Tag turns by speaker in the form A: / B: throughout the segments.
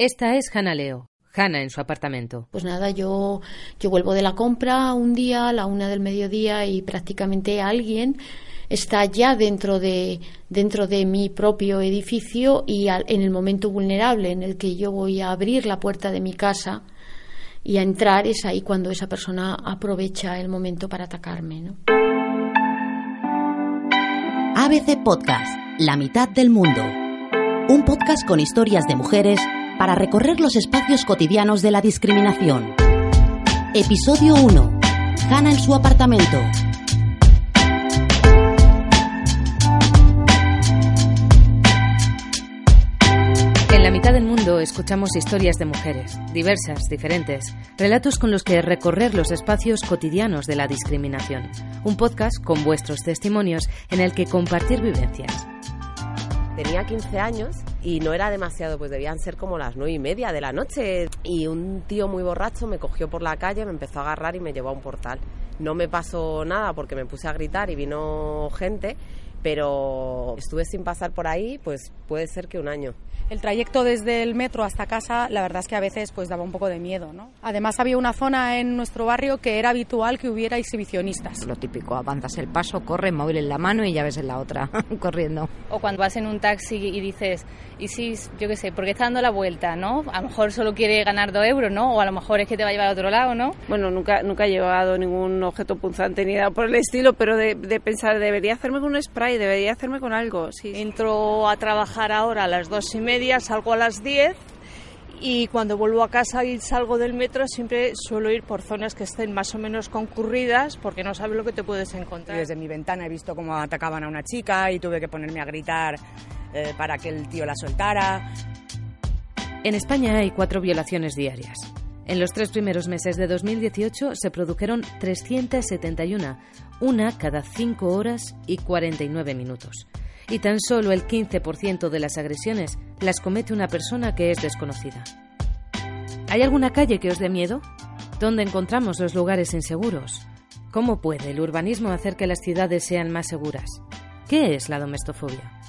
A: Esta es Hanna Leo. Hanna en su apartamento.
B: Pues nada, yo, yo vuelvo de la compra un día a la una del mediodía y prácticamente alguien está ya dentro de, dentro de mi propio edificio y en el momento vulnerable en el que yo voy a abrir la puerta de mi casa y a entrar es ahí cuando esa persona aprovecha el momento para atacarme. ¿no?
C: ABC Podcast, La mitad del mundo. Un podcast con historias de mujeres para recorrer los espacios cotidianos de la discriminación. Episodio 1. Hanna en su apartamento.
A: En la mitad del mundo escuchamos historias de mujeres, diversas, diferentes, relatos con los que recorrer los espacios cotidianos de la discriminación. Un podcast con vuestros testimonios en el que compartir vivencias.
D: Tenía 15 años y no era demasiado, pues debían ser como las nueve y media de la noche. Y un tío muy borracho me cogió por la calle, me empezó a agarrar y me llevó a un portal. No me pasó nada porque me puse a gritar y vino gente, pero estuve sin pasar por ahí, pues puede ser que un año.
E: El trayecto desde el metro hasta casa, la verdad es que a veces pues daba un poco de miedo, ¿no? Además había una zona en nuestro barrio que era habitual que hubiera exhibicionistas.
F: Lo típico, avanzas el paso, corre, móvil en la mano y ya ves en la otra, corriendo.
G: O cuando vas en un taxi y dices, y si, yo qué sé, porque está dando la vuelta, ¿no? A lo mejor solo quiere ganar dos euros, ¿no? O a lo mejor es que te va a llevar a otro lado, ¿no?
H: Bueno, nunca, nunca he llevado ningún objeto punzante ni nada por el estilo, pero de, de pensar, debería hacerme un spray, debería hacerme con algo, sí.
I: Entro a trabajar ahora a las dos y media, salgo a las 10 y cuando vuelvo a casa y salgo del metro siempre suelo ir por zonas que estén más o menos concurridas porque no sabes lo que te puedes encontrar.
J: Desde mi ventana he visto cómo atacaban a una chica y tuve que ponerme a gritar eh, para que el tío la soltara.
A: En España hay cuatro violaciones diarias. En los tres primeros meses de 2018 se produjeron 371, una cada 5 horas y 49 minutos y tan solo el 15% de las agresiones las comete una persona que es desconocida. ¿Hay alguna calle que os dé miedo? ¿Dónde encontramos los lugares inseguros? ¿Cómo puede el urbanismo hacer que las ciudades sean más seguras? ¿Qué es la domestofobia?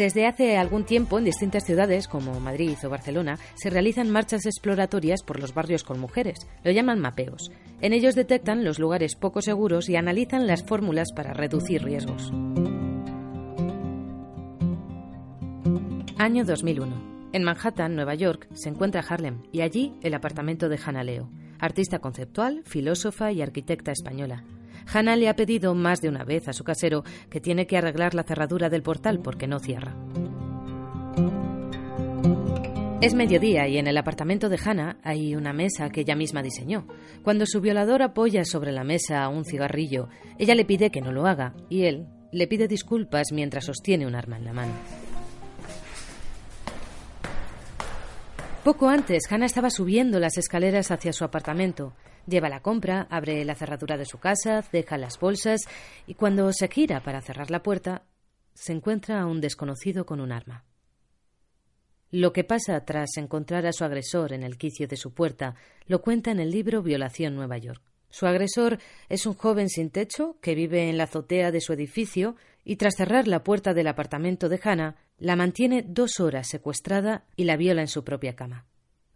A: Desde hace algún tiempo en distintas ciudades como Madrid o Barcelona se realizan marchas exploratorias por los barrios con mujeres. Lo llaman mapeos. En ellos detectan los lugares poco seguros y analizan las fórmulas para reducir riesgos. Año 2001. En Manhattan, Nueva York, se encuentra Harlem y allí el apartamento de Hannah Leo, artista conceptual, filósofa y arquitecta española. Hannah le ha pedido más de una vez a su casero que tiene que arreglar la cerradura del portal porque no cierra. Es mediodía y en el apartamento de Hannah hay una mesa que ella misma diseñó. Cuando su violador apoya sobre la mesa un cigarrillo, ella le pide que no lo haga y él le pide disculpas mientras sostiene un arma en la mano. Poco antes, Hannah estaba subiendo las escaleras hacia su apartamento. Lleva la compra, abre la cerradura de su casa, deja las bolsas y cuando se gira para cerrar la puerta, se encuentra a un desconocido con un arma. Lo que pasa tras encontrar a su agresor en el quicio de su puerta lo cuenta en el libro Violación Nueva York. Su agresor es un joven sin techo que vive en la azotea de su edificio y tras cerrar la puerta del apartamento de Hannah, la mantiene dos horas secuestrada y la viola en su propia cama.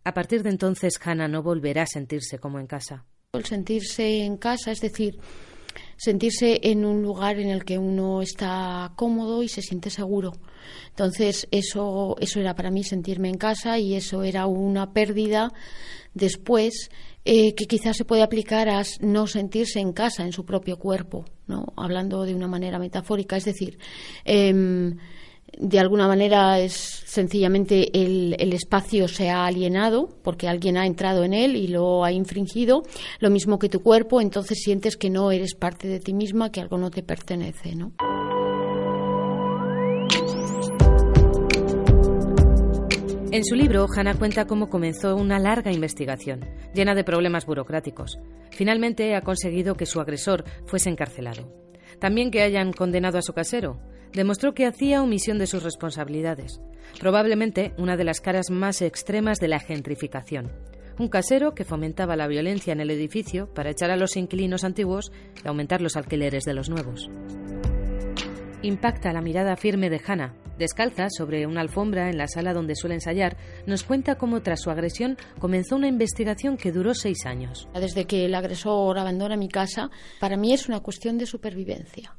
A: A partir de entonces, Hannah no volverá a sentirse como en casa.
B: Sentirse en casa, es decir, sentirse en un lugar en el que uno está cómodo y se siente seguro. Entonces, eso, eso era para mí sentirme en casa y eso era una pérdida después eh, que quizás se puede aplicar a no sentirse en casa, en su propio cuerpo, ¿no? hablando de una manera metafórica. Es decir, em, de alguna manera es sencillamente el, el, espacio se ha alienado porque alguien ha entrado en él y lo ha infringido, lo mismo que tu cuerpo, entonces sientes que no eres parte de ti misma, que algo no te pertenece, ¿no?
A: En su libro, Hannah cuenta cómo comenzó una larga investigación, llena de problemas burocráticos. Finalmente ha conseguido que su agresor fuese encarcelado. También que hayan condenado a su casero, demostró que hacía omisión de sus responsabilidades, probablemente una de las caras más extremas de la gentrificación. Un casero que fomentaba la violencia en el edificio para echar a los inquilinos antiguos y aumentar los alquileres de los nuevos. impacta la mirada firme de Hannah. Descalza sobre una alfombra en la sala donde suele ensayar, nos cuenta cómo tras su agresión comenzó una investigación que duró seis años.
B: Desde que el agresor abandona mi casa, para mí es una cuestión de supervivencia.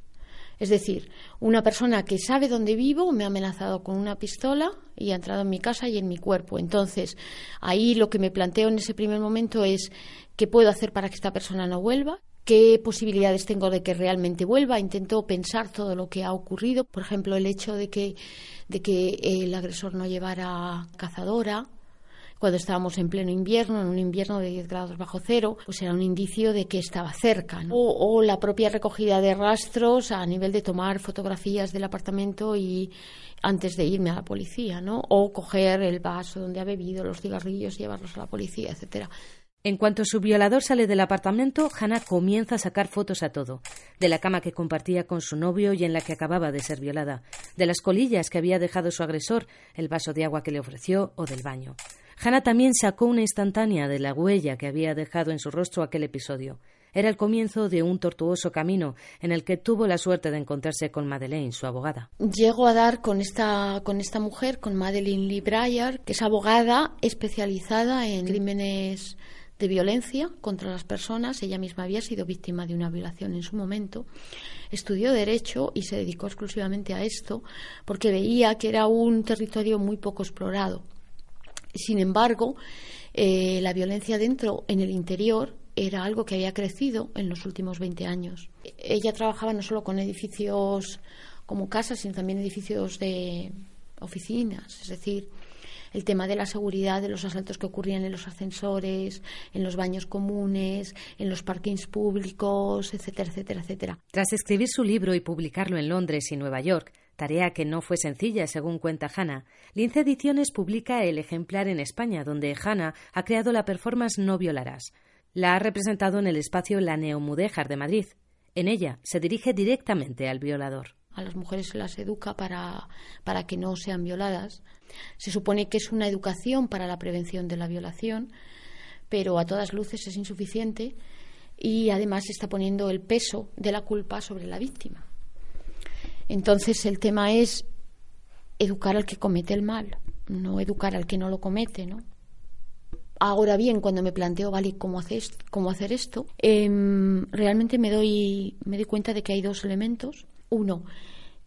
B: Es decir, una persona que sabe dónde vivo me ha amenazado con una pistola y ha entrado en mi casa y en mi cuerpo. Entonces, ahí lo que me planteo en ese primer momento es qué puedo hacer para que esta persona no vuelva, qué posibilidades tengo de que realmente vuelva. Intento pensar todo lo que ha ocurrido. Por ejemplo, el hecho de que, de que el agresor no llevara cazadora, cuando estábamos en pleno invierno, en un invierno de 10 grados bajo cero, pues era un indicio de que estaba cerca. O, la propia recogida de rastros a nivel de tomar fotografías del apartamento y antes de irme a la policía, ¿no? O coger el vaso donde ha bebido, los cigarrillos y llevarlos a la policía, etcétera.
A: En cuanto su violador sale del apartamento, Hannah comienza a sacar fotos a todo. De la cama que compartía con su novio y en la que acababa de ser violada. De las colillas que había dejado su agresor, el vaso de agua que le ofreció o del baño. Hannah también sacó una instantánea de la huella que había dejado en su rostro aquel episodio. Era el comienzo de un tortuoso camino en el que tuvo la suerte de encontrarse con Madeleine, su abogada.
B: Llego a dar con esta, mujer, con Madeleine Lee Breyer, que es abogada especializada en crímenes de violencia contra las personas. Ella misma había sido víctima de una violación en su momento. Estudió Derecho y se dedicó exclusivamente a esto porque veía que era un territorio muy poco explorado. Sin embargo, eh, la violencia dentro, en el interior, era algo que había crecido en los últimos 20 años. Ella trabajaba no solo con edificios como casas, sino también edificios de oficinas, es decir, el tema de la seguridad de los asaltos que ocurrían en los ascensores, en los baños comunes, en los parkings públicos, etcétera, etcétera, etcétera.
A: Tras escribir su libro y publicarlo en Londres y Nueva York, tarea que no fue sencilla, según cuenta Hannah, Lince Ediciones publica el ejemplar en España, donde Hannah ha creado la performance No violarás. La ha representado en el espacio La Neomudéjar de Madrid. En ella se dirige directamente al violador.
B: A las mujeres se las educa para, para que no sean violadas. Se supone que es una educación para la prevención de la violación, pero a todas luces es insuficiente y además está poniendo el peso de la culpa sobre la víctima. Entonces el tema es educar al que comete el mal, no educar al que no lo comete, ¿no? Ahora bien, cuando me planteo, vale, ¿cómo, cómo hacer esto? Em, realmente me doy, me doy cuenta de que hay dos elementos. Uno,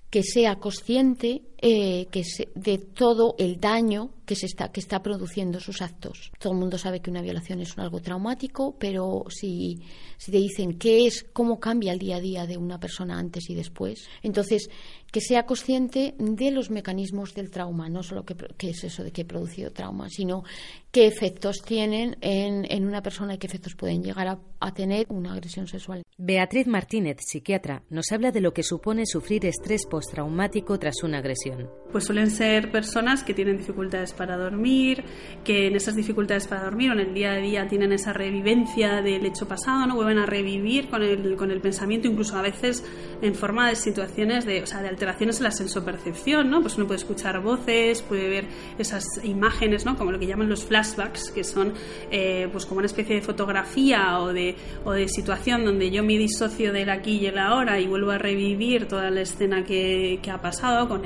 B: que sea consciente eh, que de todo el daño que se está que está produciendo sus actos. Todo el mundo sabe que una violación es algo traumático, pero si, si te dicen qué es, cómo cambia el día a día de una persona antes y después, entonces que sea consciente de los mecanismos del trauma, no solo qué es eso de que he producido trauma, sino qué efectos tienen en, en una persona y qué efectos pueden llegar a, a, tener una agresión sexual.
A: Beatriz Martínez, psiquiatra, nos habla de lo que supone sufrir estrés postraumático tras una agresión.
K: Pues suelen ser personas que tienen dificultades para dormir, que en esas dificultades para dormir o en el día a día tienen esa revivencia del hecho pasado, no vuelven a revivir con el, con el pensamiento, incluso a veces en forma de situaciones de, o sea, de alteraciones en la sensopercepción, ¿no? Pues uno puede escuchar voces, puede ver esas imágenes, ¿no? Como lo que llaman los flashbacks, que son eh, pues como una especie de fotografía o de, o de situación donde yo me disocio del aquí y el ahora y vuelvo a revivir toda la escena que, que ha pasado, con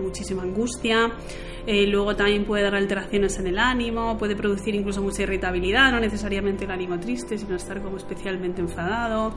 K: muchísima angustia. Eh, luego también puede dar alteraciones en el ánimo, puede producir incluso mucha irritabilidad, no necesariamente el ánimo triste, sino estar como especialmente enfadado.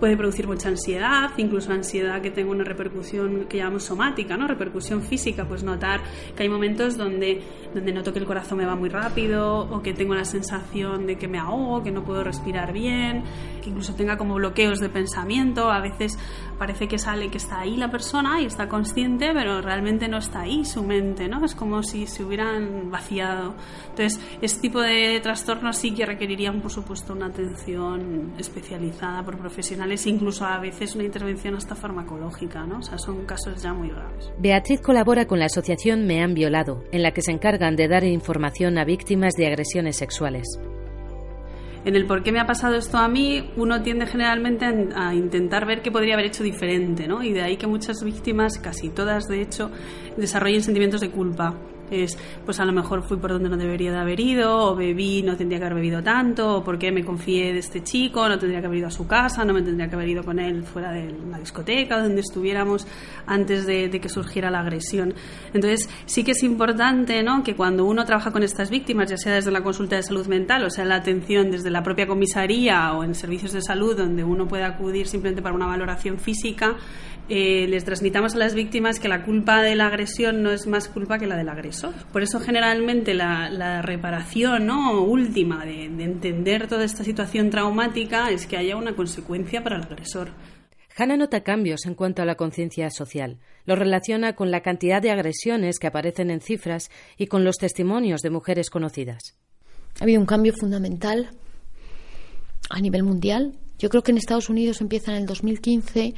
K: Puede producir mucha ansiedad, incluso ansiedad que tenga una repercusión que llamamos somática, ¿no? Repercusión física, pues notar que hay momentos donde, donde noto que el corazón me va muy rápido o que tengo la sensación de que me ahogo, que no puedo respirar bien, que incluso tenga como bloqueos de pensamiento. A veces parece que sale que está ahí la persona y está consciente, pero realmente no está ahí su mente, ¿no? Es como si se hubieran vaciado. Entonces, este tipo de trastornos sí que requerirían, por supuesto, una atención especializada por profesionales, incluso a veces una intervención hasta farmacológica, ¿no? O sea, son casos ya muy graves.
A: Beatriz colabora con la asociación Me han violado, en la que se encargan de dar información a víctimas de agresiones sexuales
K: en el por qué me ha pasado esto a mí, uno tiende generalmente a, intentar ver qué podría haber hecho diferente, ¿no? Y de ahí que muchas víctimas, casi todas de hecho, desarrollen sentimientos de culpa Es, pues a lo mejor fui por donde no debería de haber ido, o bebí, no tendría que haber bebido tanto, o porque me confié de este chico, no tendría que haber ido a su casa, no me tendría que haber ido con él fuera de la discoteca, donde estuviéramos antes de, de que surgiera la agresión. Entonces, sí que es importante, ¿no? Que cuando uno trabaja con estas víctimas, ya sea desde la consulta de salud mental, o sea, la atención desde la propia comisaría o en servicios de salud, donde uno puede acudir simplemente para una valoración física, eh, les transmitamos a las víctimas que la culpa de la agresión no es más culpa que la del agresor. Por eso generalmente la, reparación ¿no? última de, de entender toda esta situación traumática es que haya una consecuencia para el agresor.
A: Hanna nota cambios en cuanto a la conciencia social. Lo relaciona con la cantidad de agresiones que aparecen en cifras y con los testimonios de mujeres conocidas.
B: Ha habido un cambio fundamental a nivel mundial. Yo creo que en Estados Unidos empieza en el 2015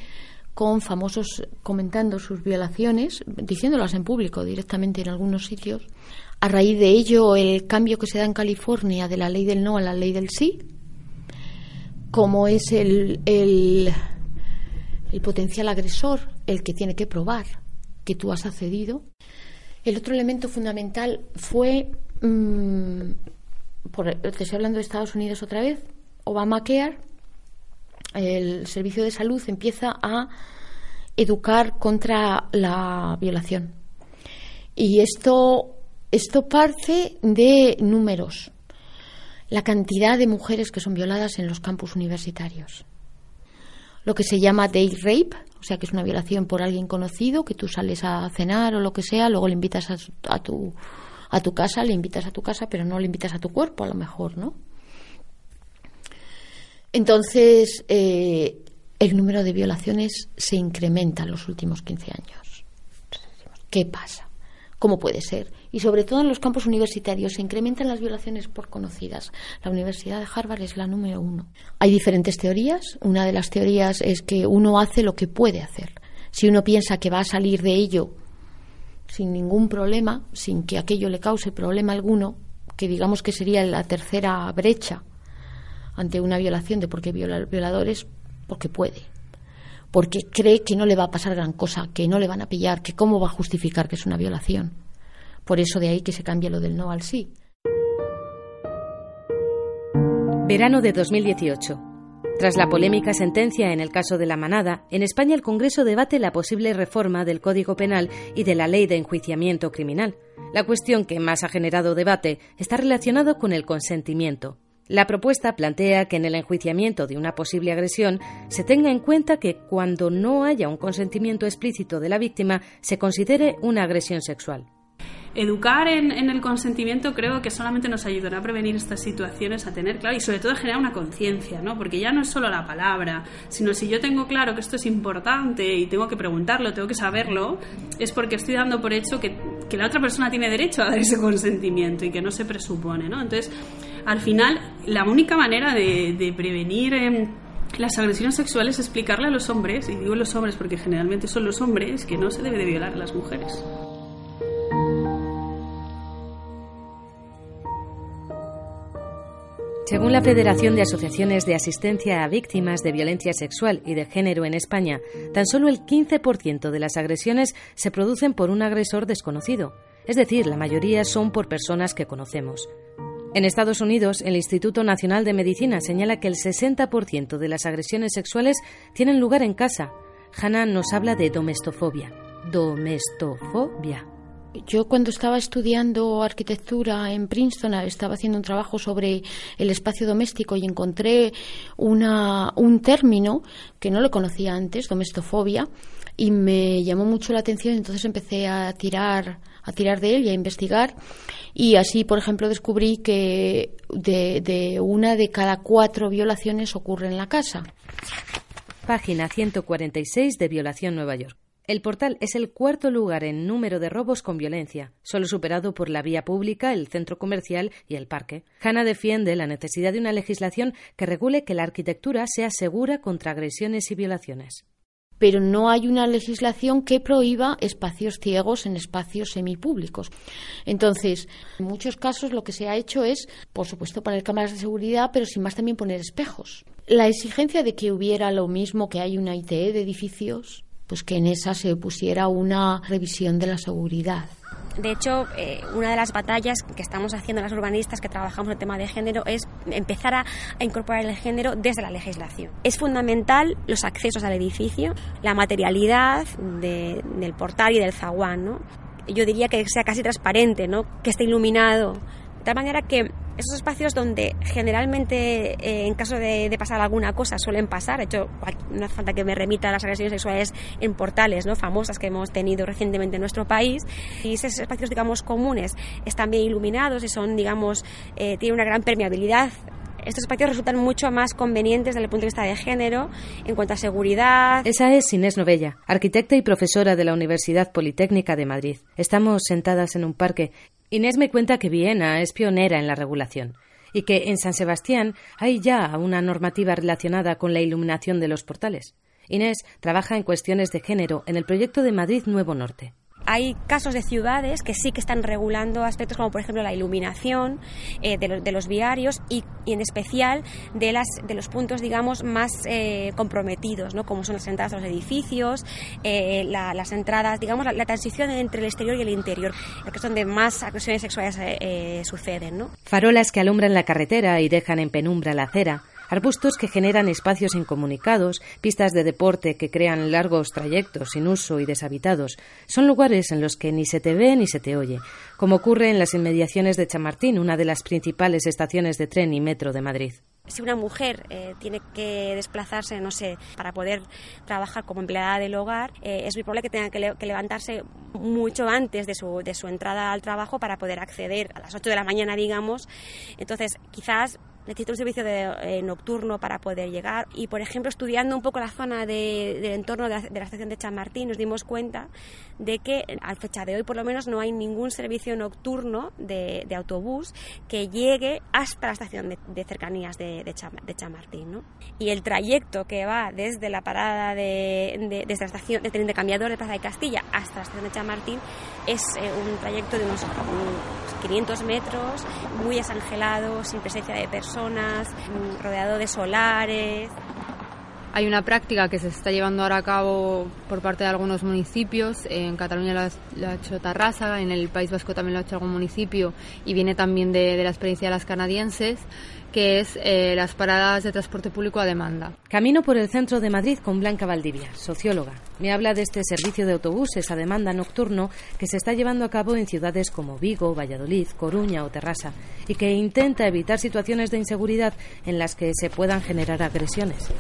B: con famosos comentando sus violaciones, diciéndolas en público directamente en algunos sitios. A raíz de ello, el cambio que se da en California de la ley del no a la ley del sí, como es el, el, potencial agresor el que tiene que probar que tú has accedido. El otro elemento fundamental fue, mm, por, te estoy hablando de Estados Unidos otra vez, Obamacare, el servicio de salud empieza a educar contra la violación. Y esto, esto parte de números. La cantidad de mujeres que son violadas en los campus universitarios. Lo que se llama day rape, o sea que es una violación por alguien conocido, que tú sales a cenar o lo que sea, luego le invitas a, a tu, a tu casa, le invitas a tu casa, pero no le invitas a tu cuerpo, a lo mejor, ¿no? Entonces, eh, el número de violaciones se incrementa en los últimos 15 años. ¿Qué pasa? ¿Cómo puede ser? Y sobre todo en los campos universitarios se incrementan las violaciones por conocidas. La Universidad de Harvard es la número uno. Hay diferentes teorías. Una de las teorías es que uno hace lo que puede hacer. Si uno piensa que va a salir de ello sin ningún problema, sin que aquello le cause problema alguno, que digamos que sería la tercera brecha ante una violación de porque viola, violadores porque puede porque cree que no le va a pasar gran cosa que no le van a pillar que cómo va a justificar que es una violación por eso de ahí que se cambia lo del no al sí
A: Verano de 2018 tras la polémica sentencia en el caso de la manada, en España el Congreso debate la posible reforma del Código Penal y de la Ley de Enjuiciamiento Criminal. La cuestión que más ha generado debate está relacionada con el consentimiento. La propuesta plantea que en el enjuiciamiento de una posible agresión se tenga en cuenta que cuando no haya un consentimiento explícito de la víctima se considere una agresión sexual.
K: Educar en, el consentimiento creo que solamente nos ayudará a prevenir estas situaciones, a tener claro y sobre todo a generar una conciencia, ¿no? Porque ya no es solo la palabra, sino si yo tengo claro que esto es importante y tengo que preguntarlo, tengo que saberlo, es porque estoy dando por hecho que, que la otra persona tiene derecho a dar ese consentimiento y que no se presupone, ¿no? Entonces, al final, la única manera de, prevenir em, las agresiones sexuales es explicarle a los hombres, y digo los hombres porque generalmente son los hombres, que no se debe de violar a las mujeres.
A: Según la Federación de Asociaciones de Asistencia a Víctimas de Violencia Sexual y de Género en España, tan solo el 15% de las agresiones se producen por un agresor desconocido, es decir, la mayoría son por personas que conocemos. En Estados Unidos, el Instituto Nacional de Medicina señala que el 60% de las agresiones sexuales tienen lugar en casa. Hannah nos habla de domestofobia. Domestofobia.
B: Yo cuando estaba estudiando arquitectura en Princeton estaba haciendo un trabajo sobre el espacio doméstico y encontré una, un término que no lo conocía antes, domestofobia, y me llamó mucho la atención. Entonces empecé a tirar a tirar de él y a investigar. Y así, por ejemplo, descubrí que de, una de cada cuatro violaciones ocurre en la casa.
A: Página 146 de Violación Nueva York. El portal es el cuarto lugar en número de robos con violencia, solo superado por la vía pública, el centro comercial y el parque. Hanna defiende la necesidad de una legislación que regule que la arquitectura sea segura contra agresiones y violaciones
B: pero no hay una legislación que prohíba espacios ciegos en espacios semipúblicos. Entonces, en muchos casos lo que se ha hecho es, por supuesto, poner cámaras de seguridad, pero sin más también poner espejos. La exigencia de que hubiera lo mismo que hay una ITE de edificios, pues que en esa se pusiera una revisión de la seguridad
L: De hecho, eh, una de las batallas que estamos haciendo las urbanistas que trabajamos el tema de género es empezar a, incorporar el género desde la legislación. Es fundamental los accesos al edificio, la materialidad del portal y del zaguán. ¿no? Yo diría que sea casi transparente, ¿no? que esté iluminado, de tal manera que esos espacios donde generalmente eh, en caso de, pasar alguna cosa suelen pasar, de hecho no hace falta que me remita a las agresiones sexuales en portales ¿no? famosas que hemos tenido recientemente en nuestro país, y esos espacios digamos comunes están bien iluminados y son digamos eh, tienen una gran permeabilidad estos espacios resultan mucho más convenientes desde el punto de vista de género, en cuanto a seguridad.
A: Esa es Inés Novella, arquitecta y profesora de la Universidad Politécnica de Madrid. Estamos sentadas en un parque Inés me cuenta que Viena es pionera en la regulación y que en San Sebastián hay ya una normativa relacionada con la iluminación de los portales. Inés trabaja en cuestiones de género en el proyecto de Madrid Nuevo Norte
L: hay casos de ciudades que sí que están regulando aspectos como por ejemplo la iluminación eh, de, los viarios y, en especial de, las, de los puntos digamos más eh, comprometidos, ¿no? como son las entradas a los edificios, eh, las entradas, digamos la, transición entre el exterior y el interior, que es donde más agresiones sexuales suceden. ¿no?
A: Farolas que alumbran la carretera y dejan en penumbra la acera arbustos que generan espacios incomunicados, pistas de deporte que crean largos trayectos sin uso y deshabitados. Son lugares en los que ni se te ve ni se te oye, como ocurre en las inmediaciones de Chamartín, una de las principales estaciones de tren y metro de Madrid
L: si una mujer eh, tiene que desplazarse, no sé, para poder trabajar como empleada del hogar, eh, es muy probable que tenga que, levantarse mucho antes de su, de su entrada al trabajo para poder acceder a las 8 de la mañana, digamos. Entonces, quizás necesita un servicio de, eh, nocturno para poder llegar. Y, por ejemplo, estudiando un poco la zona del entorno de la, estación de Chamartín, nos dimos cuenta de que a fecha de hoy, por lo menos, no hay ningún servicio nocturno de, autobús que llegue hasta la estación de, cercanías de, de, Chamartín. ¿no? Y el trayecto que va desde la parada de, desde la estación de tren de cambiador de Plaza de Castilla hasta la estación de Chamartín es eh, un trayecto de unos 500 metros, muy desangelado, sin presencia de personas Mm, rodeado de solares.
M: Hay una práctica que se está llevando ahora a cabo por parte de algunos municipios. En Cataluña lo ha, hecho Tarrasa, en el País Vasco también lo ha hecho algún municipio y viene también de, de la experiencia de las canadienses que es eh, las paradas de transporte público a demanda.
A: Camino por el centro de Madrid con Blanca Valdivia, socióloga. Me habla de este servicio de autobuses a demanda nocturno que se está llevando a cabo en ciudades como Vigo, Valladolid, Coruña o Terrassa y que intenta evitar situaciones de inseguridad en las que se puedan generar agresiones.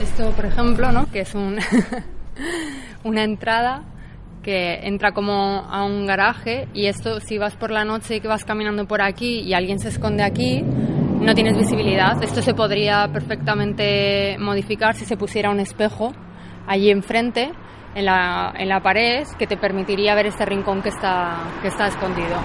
M: Esto, por ejemplo, ¿no? que es un una entrada que entra como a un garaje y esto si vas por la noche y que vas caminando por aquí y alguien se esconde aquí, no tienes visibilidad. Esto se podría perfectamente modificar si se pusiera un espejo allí enfrente, en la, en la pared, que te permitiría ver este rincón que está, que está escondido.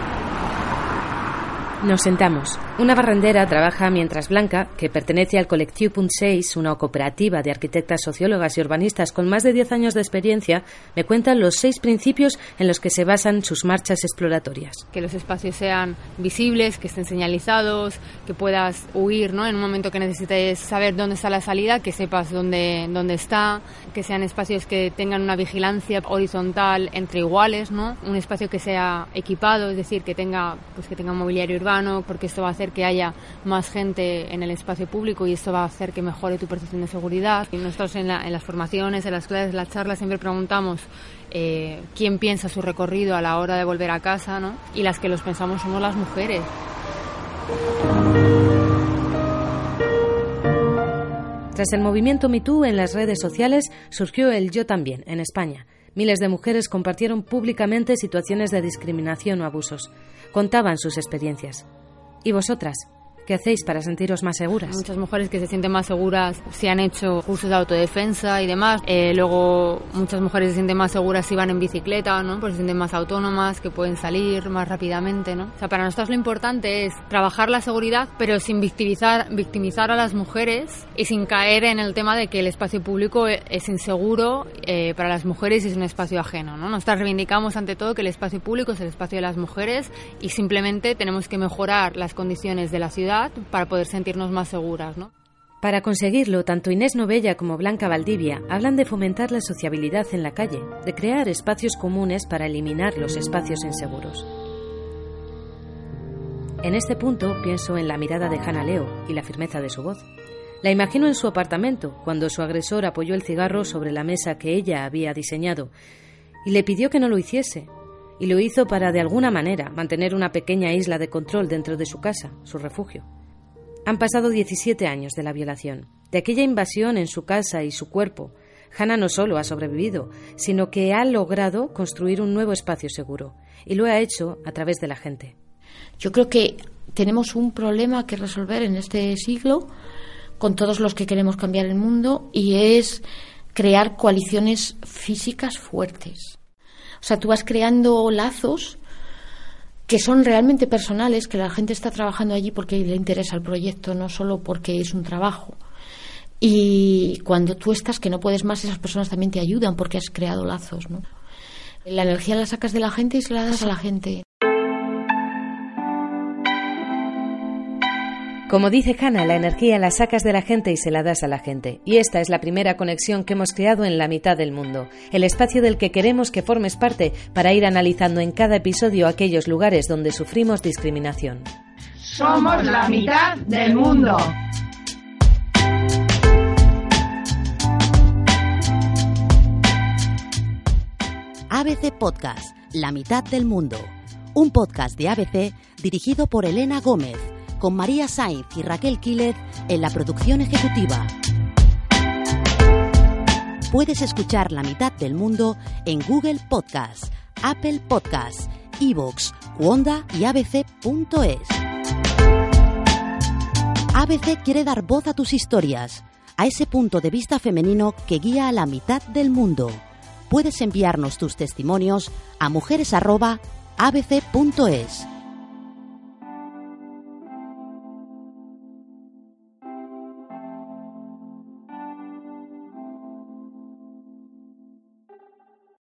A: Nos sentamos. Una barrendera trabaja mientras Blanca, que pertenece al colectivo Punt 6, una cooperativa de arquitectas, sociólogas y urbanistas con más de 10 años de experiencia, me cuenta los seis principios en los que se basan sus marchas exploratorias.
M: Que los espacios sean visibles, que estén señalizados, que puedas huir ¿no? en un momento que necesites saber dónde está la salida, que sepas dónde, dónde está, que sean espacios que tengan una vigilancia horizontal entre iguales, ¿no? un espacio que sea equipado, es decir, que tenga, pues, que tenga mobiliario urbano porque esto va a hacer que haya más gente en el espacio público y esto va a hacer que mejore tu percepción de seguridad. Nosotros en, las formaciones, en las clases, en las charlas siempre preguntamos eh, quién piensa su recorrido a la hora de volver a casa, ¿no? Y las que los pensamos somos las mujeres.
A: Tras el movimiento MeToo en las redes sociales surgió el Yo también en España. Miles de mujeres compartieron públicamente situaciones de discriminación o abusos. Contaban sus experiencias. ¿Y vosotras? ¿Qué hacéis para sentiros más seguras?
M: Muchas mujeres que se sienten más seguras si han hecho cursos de autodefensa y demás. Eh, luego muchas mujeres se sienten más seguras si van en bicicleta, ¿no? Porque se sienten más autónomas, que pueden salir más rápidamente, ¿no? O sea, para nosotros lo importante es trabajar la seguridad, pero sin victimizar, victimizar a las mujeres y sin caer en el tema de que el espacio público es inseguro eh, para las mujeres y es un espacio ajeno, ¿no? Nosotras reivindicamos ante todo que el espacio público es el espacio de las mujeres y simplemente tenemos que mejorar las condiciones de la ciudad para poder sentirnos más seguras. ¿no?
A: Para conseguirlo, tanto Inés Novella como Blanca Valdivia hablan de fomentar la sociabilidad en la calle, de crear espacios comunes para eliminar los espacios inseguros. En este punto pienso en la mirada de Hannah Leo y la firmeza de su voz. La imagino en su apartamento, cuando su agresor apoyó el cigarro sobre la mesa que ella había diseñado y le pidió que no lo hiciese. Y lo hizo para, de alguna manera, mantener una pequeña isla de control dentro de su casa, su refugio. Han pasado 17 años de la violación, de aquella invasión en su casa y su cuerpo. Hannah no solo ha sobrevivido, sino que ha logrado construir un nuevo espacio seguro, y lo ha hecho a través de la gente.
B: Yo creo que tenemos un problema que resolver en este siglo con todos los que queremos cambiar el mundo y es crear coaliciones físicas fuertes. O sea, tú vas creando lazos que son realmente personales, que la gente está trabajando allí porque le interesa el proyecto, no solo porque es un trabajo. Y cuando tú estás que no puedes más, esas personas también te ayudan porque has creado lazos, ¿no? La energía la sacas de la gente y se la das a la gente.
A: Como dice Hannah, la energía la sacas de la gente y se la das a la gente. Y esta es la primera conexión que hemos creado en la mitad del mundo, el espacio del que queremos que formes parte para ir analizando en cada episodio aquellos lugares donde sufrimos discriminación.
N: Somos la mitad del mundo.
C: ABC Podcast, La mitad del mundo. Un podcast de ABC dirigido por Elena Gómez con María Sainz y Raquel Quílez en la producción ejecutiva. Puedes escuchar La mitad del mundo en Google Podcast, Apple Podcast, Evox, Wanda y abc.es. ABC quiere dar voz a tus historias, a ese punto de vista femenino que guía a la mitad del mundo. Puedes enviarnos tus testimonios a mujeres@abc.es.